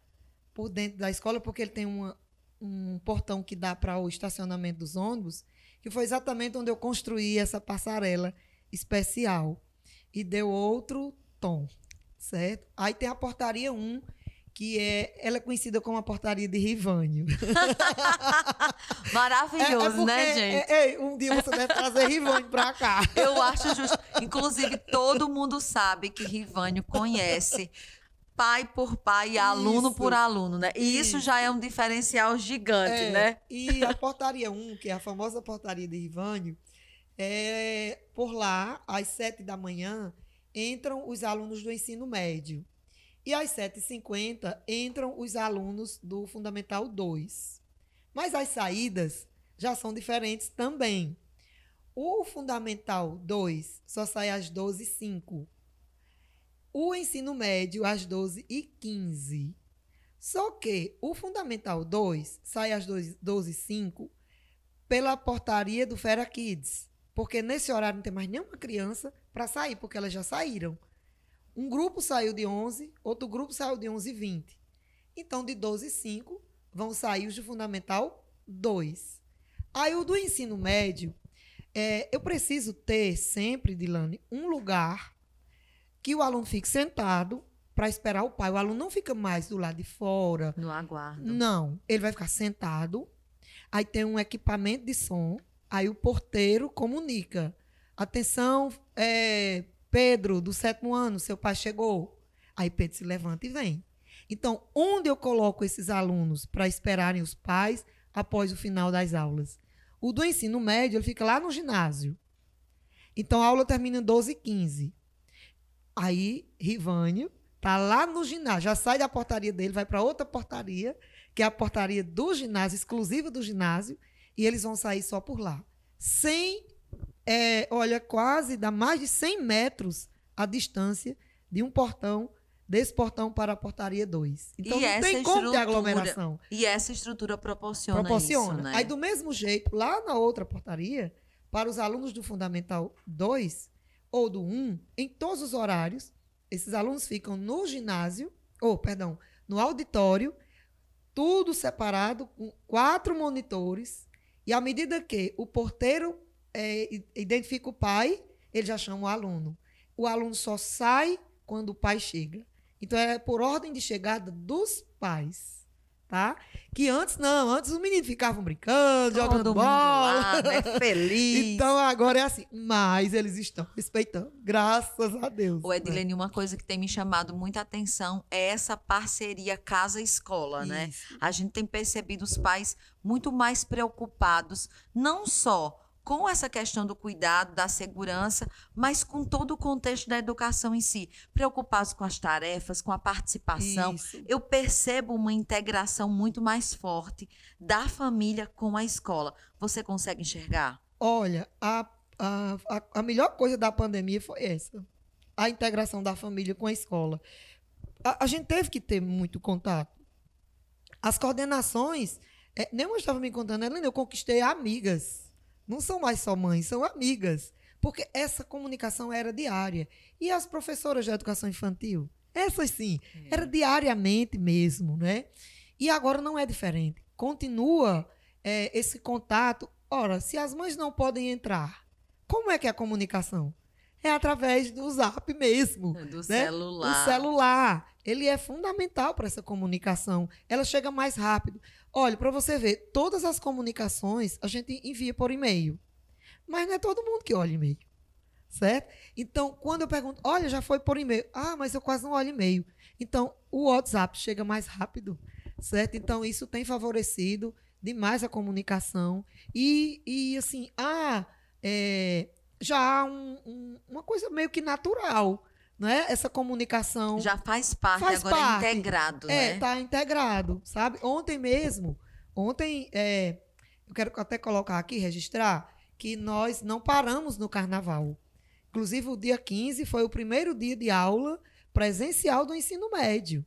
[SPEAKER 2] por dentro da escola, porque ele tem uma, um portão que dá para o estacionamento dos ônibus, que foi exatamente onde eu construí essa passarela especial e deu outro tom, certo? Aí tem a portaria 1, que é, ela é conhecida como a portaria de Rivânio.
[SPEAKER 1] Maravilhoso, é, é né, gente?
[SPEAKER 2] É, um dia você deve trazer Rivânio para cá.
[SPEAKER 1] Eu acho justo. Inclusive, todo mundo sabe que Rivânio conhece pai por pai e aluno por aluno, né? E isso, isso já é um diferencial gigante,
[SPEAKER 2] é,
[SPEAKER 1] né?
[SPEAKER 2] E a portaria 1, que é a famosa portaria de Rivânio, é, por lá, às sete da manhã, entram os alunos do ensino médio. E às 7h50 entram os alunos do Fundamental 2. Mas as saídas já são diferentes também. O Fundamental 2 só sai às 12h05. O ensino médio às 12h15. Só que o Fundamental 2 sai às 12h05 pela portaria do Fera Kids. Porque nesse horário não tem mais nenhuma criança para sair, porque elas já saíram. Um grupo saiu de 11, outro grupo saiu de 11 e 20. Então, de 12 e 5, vão sair os de Fundamental 2. Aí, o do ensino médio, é, eu preciso ter sempre, Dilane, um lugar que o aluno fique sentado para esperar o pai. O aluno não fica mais do lado de fora.
[SPEAKER 1] No aguardo.
[SPEAKER 2] Não. Ele vai ficar sentado. Aí tem um equipamento de som Aí o porteiro comunica: atenção, é, Pedro, do sétimo ano, seu pai chegou. Aí Pedro se levanta e vem. Então, onde eu coloco esses alunos para esperarem os pais após o final das aulas? O do ensino médio, ele fica lá no ginásio. Então, a aula termina 12 h 15. Aí, Rivânio tá lá no ginásio, já sai da portaria dele, vai para outra portaria, que é a portaria do ginásio, exclusiva do ginásio, e eles vão sair só por lá. Sem, é, olha, quase dá mais de 100 metros a distância de um portão, desse portão para a portaria 2. Então
[SPEAKER 1] e
[SPEAKER 2] não tem como ter aglomeração.
[SPEAKER 1] E essa estrutura proporciona,
[SPEAKER 2] proporciona.
[SPEAKER 1] isso, né?
[SPEAKER 2] Aí, do mesmo jeito, lá na outra portaria, para os alunos do Fundamental 2 ou do 1, em todos os horários, esses alunos ficam no ginásio, ou, perdão, no auditório, tudo separado, com quatro monitores, e à medida que o porteiro é, identifica o pai, ele já chama o aluno. O aluno só sai quando o pai chega. Então é por ordem de chegada dos pais. Tá? Que antes não, antes os meninos ficavam brincando, Todo jogando bola,
[SPEAKER 1] lá, né? feliz.
[SPEAKER 2] então agora é assim, mas eles estão respeitando, graças a Deus.
[SPEAKER 1] O Edilene, né? uma coisa que tem me chamado muita atenção é essa parceria casa-escola, né? A gente tem percebido os pais muito mais preocupados, não só com essa questão do cuidado, da segurança, mas com todo o contexto da educação em si. Preocupados com as tarefas, com a participação. Isso. Eu percebo uma integração muito mais forte da família com a escola. Você consegue enxergar?
[SPEAKER 2] Olha, a, a, a melhor coisa da pandemia foi essa. A integração da família com a escola. A, a gente teve que ter muito contato. As coordenações, é, nem eu estava me contando, Helena, eu conquistei amigas não são mais só mães, são amigas. Porque essa comunicação era diária. E as professoras de educação infantil? Essas sim. É. Era diariamente mesmo, né? E agora não é diferente. Continua é, esse contato. Ora, se as mães não podem entrar, como é que é a comunicação? É através do zap mesmo.
[SPEAKER 1] Do
[SPEAKER 2] né?
[SPEAKER 1] celular.
[SPEAKER 2] O celular. Ele é fundamental para essa comunicação. Ela chega mais rápido. Olha, para você ver, todas as comunicações a gente envia por e-mail. Mas não é todo mundo que olha e-mail. Certo? Então, quando eu pergunto, olha, já foi por e-mail. Ah, mas eu quase não olho e-mail. Então, o WhatsApp chega mais rápido. Certo? Então, isso tem favorecido demais a comunicação. E, e assim, ah, é, já há um, um, uma coisa meio que natural. Né? Essa comunicação.
[SPEAKER 1] Já faz parte,
[SPEAKER 2] faz
[SPEAKER 1] agora
[SPEAKER 2] parte.
[SPEAKER 1] é integrado,
[SPEAKER 2] É,
[SPEAKER 1] né?
[SPEAKER 2] tá integrado, sabe? Ontem mesmo, ontem, é, eu quero até colocar aqui, registrar, que nós não paramos no carnaval. Inclusive, o dia 15 foi o primeiro dia de aula presencial do ensino médio.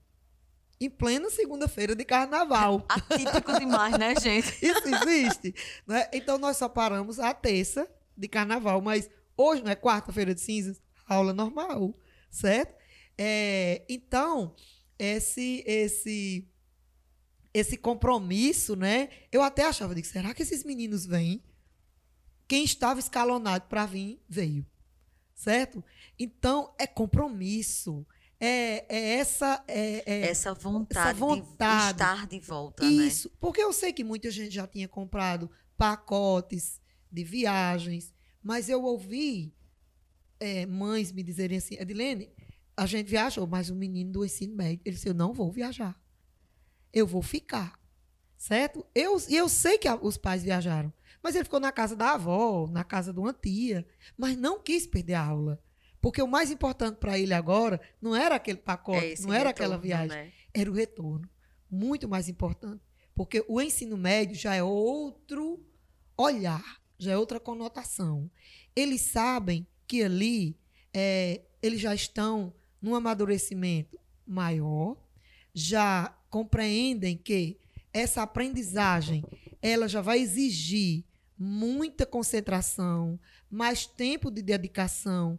[SPEAKER 2] Em plena segunda-feira de carnaval.
[SPEAKER 1] Atípico demais, né, gente?
[SPEAKER 2] Isso existe. né? Então, nós só paramos a terça de carnaval, mas hoje não é quarta-feira de cinzas, aula normal, certo? É, então, esse, esse, esse compromisso, né? Eu até achava, digo, será que esses meninos vêm? Quem estava escalonado para vir, veio. Certo? Então, é compromisso. É, é essa. É, é
[SPEAKER 1] Essa vontade,
[SPEAKER 2] essa vontade.
[SPEAKER 1] de estar de volta,
[SPEAKER 2] isso. Porque eu sei que muita gente já tinha comprado pacotes de viagens, mas eu ouvi é, mães me dizerem assim, Edilene, a gente viajou, mas o menino do ensino médio, ele disse, eu não vou viajar. Eu vou ficar. Certo? Eu, e eu sei que a, os pais viajaram. Mas ele ficou na casa da avó, na casa de uma tia, mas não quis perder a aula. Porque o mais importante para ele agora não era aquele pacote,
[SPEAKER 1] É
[SPEAKER 2] não era
[SPEAKER 1] retorno,
[SPEAKER 2] aquela viagem,
[SPEAKER 1] né?
[SPEAKER 2] era o retorno. Muito mais importante. Porque o ensino médio já é outro olhar, já é outra conotação. Eles sabem que ali é, eles já estão num amadurecimento maior, já compreendem que essa aprendizagem ela já vai exigir muita concentração, mais tempo de dedicação,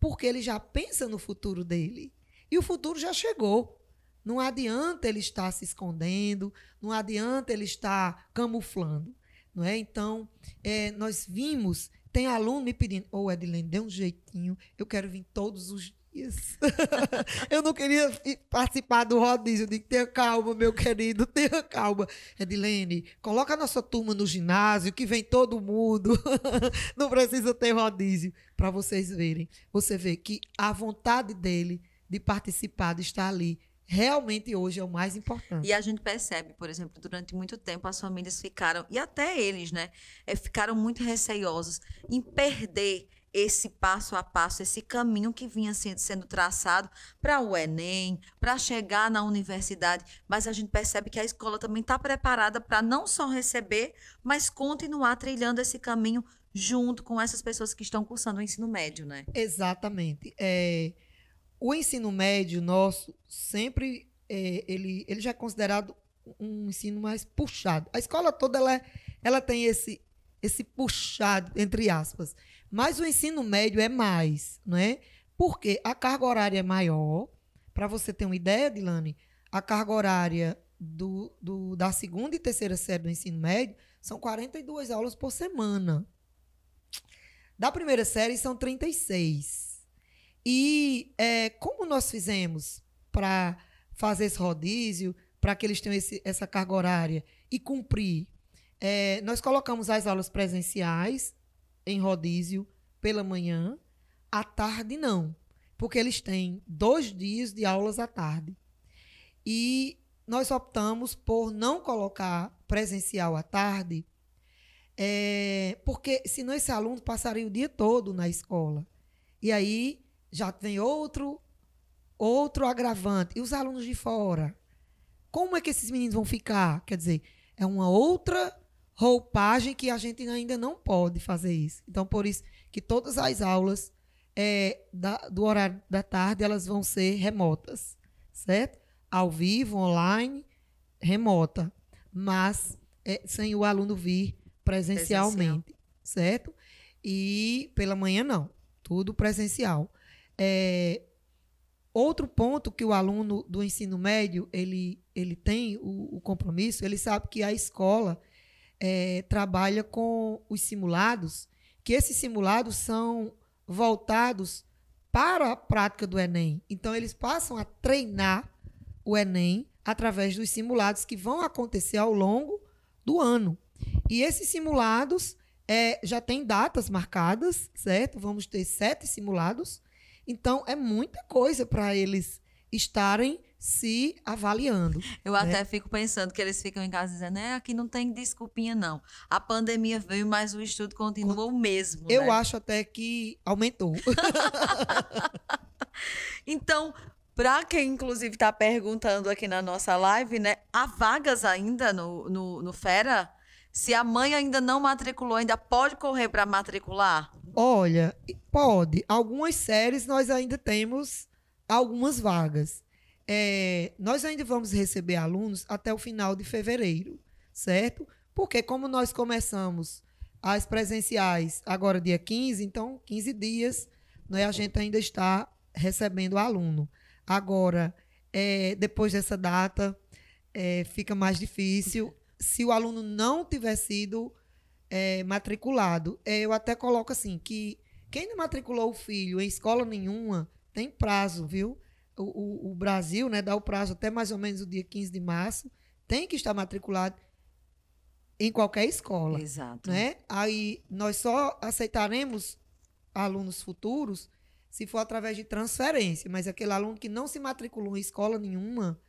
[SPEAKER 2] porque ele já pensa no futuro dele. E o futuro já chegou. Não adianta ele estar se escondendo, não adianta ele estar camuflando. Não é? Então, é, nós vimos, tem aluno me pedindo, ô oh, Edilene, dê um jeitinho, eu quero vir todos os dias. eu não queria participar do rodízio. Eu digo, tenha calma, meu querido, tenha calma. Edilene, coloca a nossa turma no ginásio, que vem todo mundo. não precisa ter rodízio. Para vocês verem. Você vê que a vontade dele de participar, de estar ali, realmente hoje é o mais importante.
[SPEAKER 1] E a gente percebe, por exemplo, durante muito tempo as famílias ficaram, e até eles, né, é, ficaram muito receiosos em perder esse passo a passo, esse caminho que vinha sendo, sendo traçado para o Enem, para chegar na universidade. Mas a gente percebe que a escola também está preparada para não só receber, mas continuar trilhando esse caminho junto com essas pessoas que estão cursando o ensino médio, né?
[SPEAKER 2] Exatamente. É, o ensino médio nosso sempre é, ele, ele já é considerado um ensino mais puxado. A escola toda ela, ela tem esse esse puxado entre aspas, mas o ensino médio é mais, não é? Porque a carga horária é maior. Para você ter uma ideia, Dilane, a carga horária do, do, da segunda e terceira série do ensino médio são 42 aulas por semana. Da primeira série são 36. E é, como nós fizemos para fazer esse rodízio, para que eles tenham esse, essa carga horária e cumprir? É, nós colocamos as aulas presenciais em rodízio pela manhã, à tarde não, porque eles têm dois dias de aulas à tarde. E nós optamos por não colocar presencial à tarde, é, porque senão esse aluno passaria o dia todo na escola. E aí já vem outro outro agravante. E os alunos de fora? Como é que esses meninos vão ficar? Quer dizer, é uma outra roupagem que a gente ainda não pode fazer isso. Então, por isso que todas as aulas é, da, do horário da tarde elas vão ser remotas, certo? Ao vivo, online, remota, mas é, sem o aluno vir presencialmente, certo? E pela manhã não, tudo presencial. É, Outro ponto que o aluno do ensino médio ele, ele tem o, o compromisso, ele sabe que a escola é, trabalha com os simulados, que esses simulados são voltados para a prática do Enem. Então, eles passam a treinar o Enem através dos simulados que vão acontecer ao longo do ano. E esses simulados é, já têm datas marcadas, certo? Vamos ter sete simulados então, é muita coisa para eles estarem se avaliando.
[SPEAKER 1] Eu né? até fico pensando que eles ficam em casa dizendo, é, aqui não tem desculpinha, não. A pandemia veio, mas o estudo continua o mesmo.
[SPEAKER 2] Eu
[SPEAKER 1] né?
[SPEAKER 2] acho até que aumentou.
[SPEAKER 1] então, para quem, inclusive, está perguntando aqui na nossa live, né? Há vagas ainda no, no, no Fera? Se a mãe ainda não matriculou, ainda pode correr para matricular?
[SPEAKER 2] Olha, pode. Algumas séries nós ainda temos algumas vagas. É, nós ainda vamos receber alunos até o final de fevereiro, certo? Porque como nós começamos as presenciais agora dia 15, então 15 dias, né, a gente ainda está recebendo aluno. Agora, é, depois dessa data, é, fica mais difícil. Se o aluno não tiver sido é, matriculado. É, eu até coloco assim, que quem não matriculou o filho em escola nenhuma tem prazo, viu? O, o, o, Brasil né, dá o prazo até mais ou menos o dia 15 de março, tem que estar matriculado em qualquer escola.
[SPEAKER 1] Exato.
[SPEAKER 2] Né? Aí nós só aceitaremos alunos futuros se for através de transferência, mas aquele aluno que não se matriculou em escola nenhuma,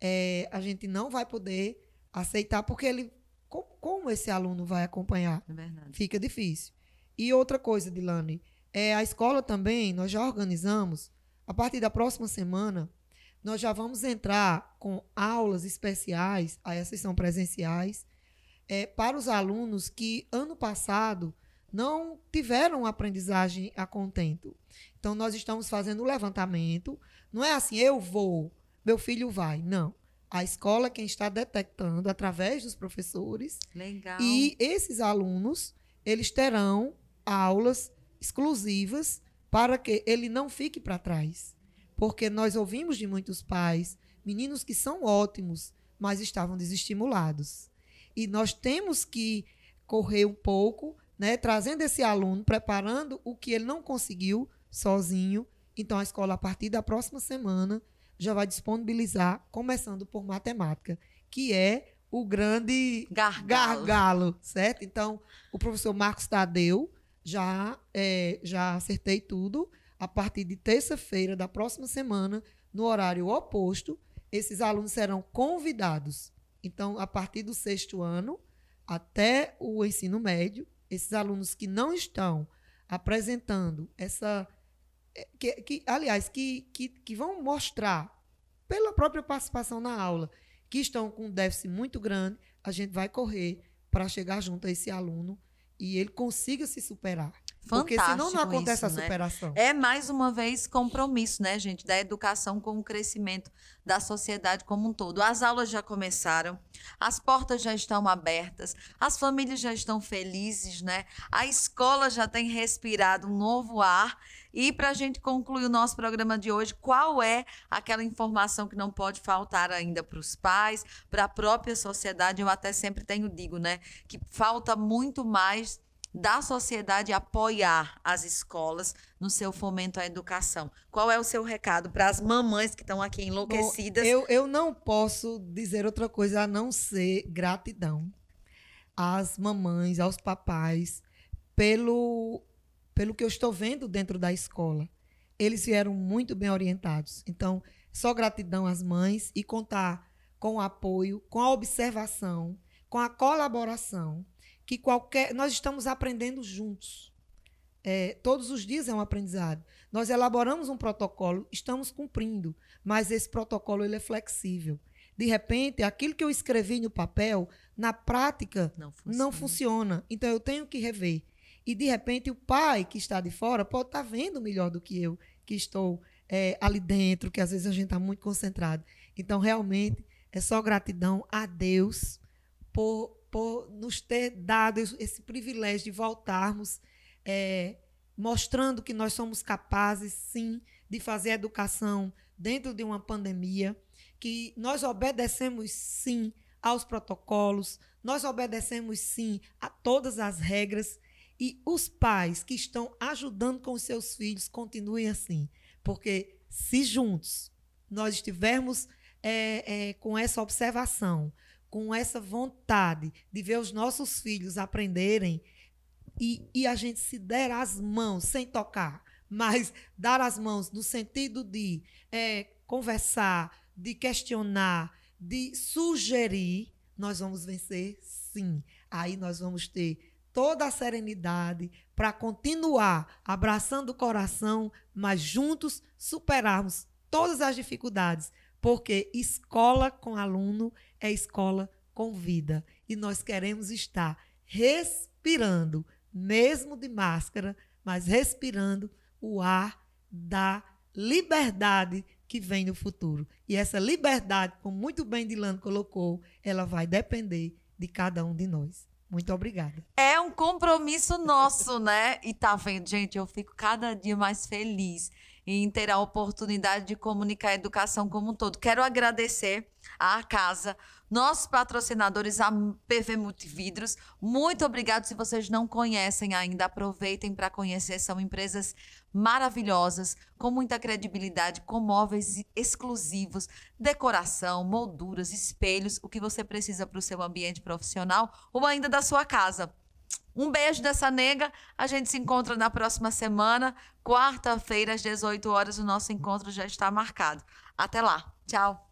[SPEAKER 2] é, a gente não vai poder aceitar porque ele como, como esse aluno vai acompanhar?
[SPEAKER 1] É
[SPEAKER 2] Fica difícil. E outra coisa, Dilane, é, a escola também, nós já organizamos, a partir da próxima semana, nós já vamos entrar com aulas especiais, aí essas são presenciais, é, para os alunos que ano passado não tiveram aprendizagem a contento. Então, nós estamos fazendo o levantamento. Não é assim, eu vou, meu filho vai. Não. A escola quem está detectando através dos professores.
[SPEAKER 1] Legal.
[SPEAKER 2] E esses alunos, eles terão aulas exclusivas para que ele não fique para trás. Porque nós ouvimos de muitos pais, meninos que são ótimos, mas estavam desestimulados. E nós temos que correr um pouco, né, trazendo esse aluno, preparando o que ele não conseguiu sozinho. Então a escola a partir da próxima semana já vai disponibilizar, começando por matemática, que é o grande
[SPEAKER 1] gargalo,
[SPEAKER 2] gargalo certo? Então, o professor Marcos Tadeu já, é, já acertei tudo. A partir de terça-feira da próxima semana, no horário oposto, esses alunos serão convidados. Então, a partir do sexto ano até o ensino médio, esses alunos que não estão apresentando essa que, que aliás, que, que, que vão mostrar, pela própria participação na aula, que estão com um déficit muito grande, a gente vai correr para chegar junto a esse aluno e ele consiga se superar. Fantástico Porque senão não acontece isso, a né? superação.
[SPEAKER 1] Né? É mais uma vez compromisso, né, gente, da educação com o crescimento da sociedade como um todo. As aulas já começaram, as portas já estão abertas, as famílias já estão felizes, né? A escola já tem respirado um novo ar. E para a gente concluir o nosso programa de hoje, qual é aquela informação que não pode faltar ainda para os pais, para a própria sociedade? Eu até sempre tenho digo, né, que falta muito mais da sociedade apoiar as escolas no seu fomento à educação. Qual é o seu recado para as mamães que estão aqui enlouquecidas?
[SPEAKER 2] Bom, eu, eu não posso dizer outra coisa a não ser gratidão às mamães, aos papais, pelo, pelo que eu estou vendo dentro da escola. Eles vieram muito bem orientados. Então, só gratidão às mães e contar com o apoio, com a observação, com a colaboração que qualquer. Nós estamos aprendendo juntos. É, todos os dias é um aprendizado. Nós elaboramos um protocolo, estamos cumprindo, mas esse protocolo ele é flexível. De repente, aquilo que eu escrevi no papel, na prática, não funciona. Não funciona. Então, eu tenho que rever. E, de repente, o pai que está de fora pode estar vendo melhor do que eu, que estou é, ali dentro, que às vezes a gente está muito concentrado. Então, realmente, é só gratidão a Deus por por nos ter dado esse privilégio de voltarmos, é, mostrando que nós somos capazes, sim, de fazer educação dentro de uma pandemia, que nós obedecemos sim aos protocolos, nós obedecemos sim a todas as regras e os pais que estão ajudando com os seus filhos continuem assim, porque se juntos nós estivermos é, é, com essa observação, com essa vontade de ver os nossos filhos aprenderem e, e a gente se der as mãos sem tocar, mas dar as mãos no sentido de é, conversar, de questionar, de sugerir, nós vamos vencer sim. Aí nós vamos ter toda a serenidade para continuar abraçando o coração, mas juntos superarmos todas as dificuldades, porque escola com aluno é escola com vida. E nós queremos estar respirando, mesmo de máscara, mas respirando o ar da liberdade que vem no futuro. E essa liberdade, como muito bem Dilano colocou, ela vai depender de cada um de nós. Muito obrigada.
[SPEAKER 1] É um compromisso nosso, né? E tá vendo, gente, eu fico cada dia mais feliz em ter a oportunidade de comunicar a educação como um todo. Quero agradecer à casa, nossos patrocinadores, a PV Multividros. Muito obrigado. Se vocês não conhecem ainda, aproveitem para conhecer. São empresas maravilhosas, com muita credibilidade, com móveis exclusivos, decoração, molduras, espelhos, o que você precisa para o seu ambiente profissional ou ainda da sua casa. Um beijo dessa nega. A gente se encontra na próxima semana, quarta-feira, às 18 horas. O nosso encontro já está marcado. Até lá. Tchau.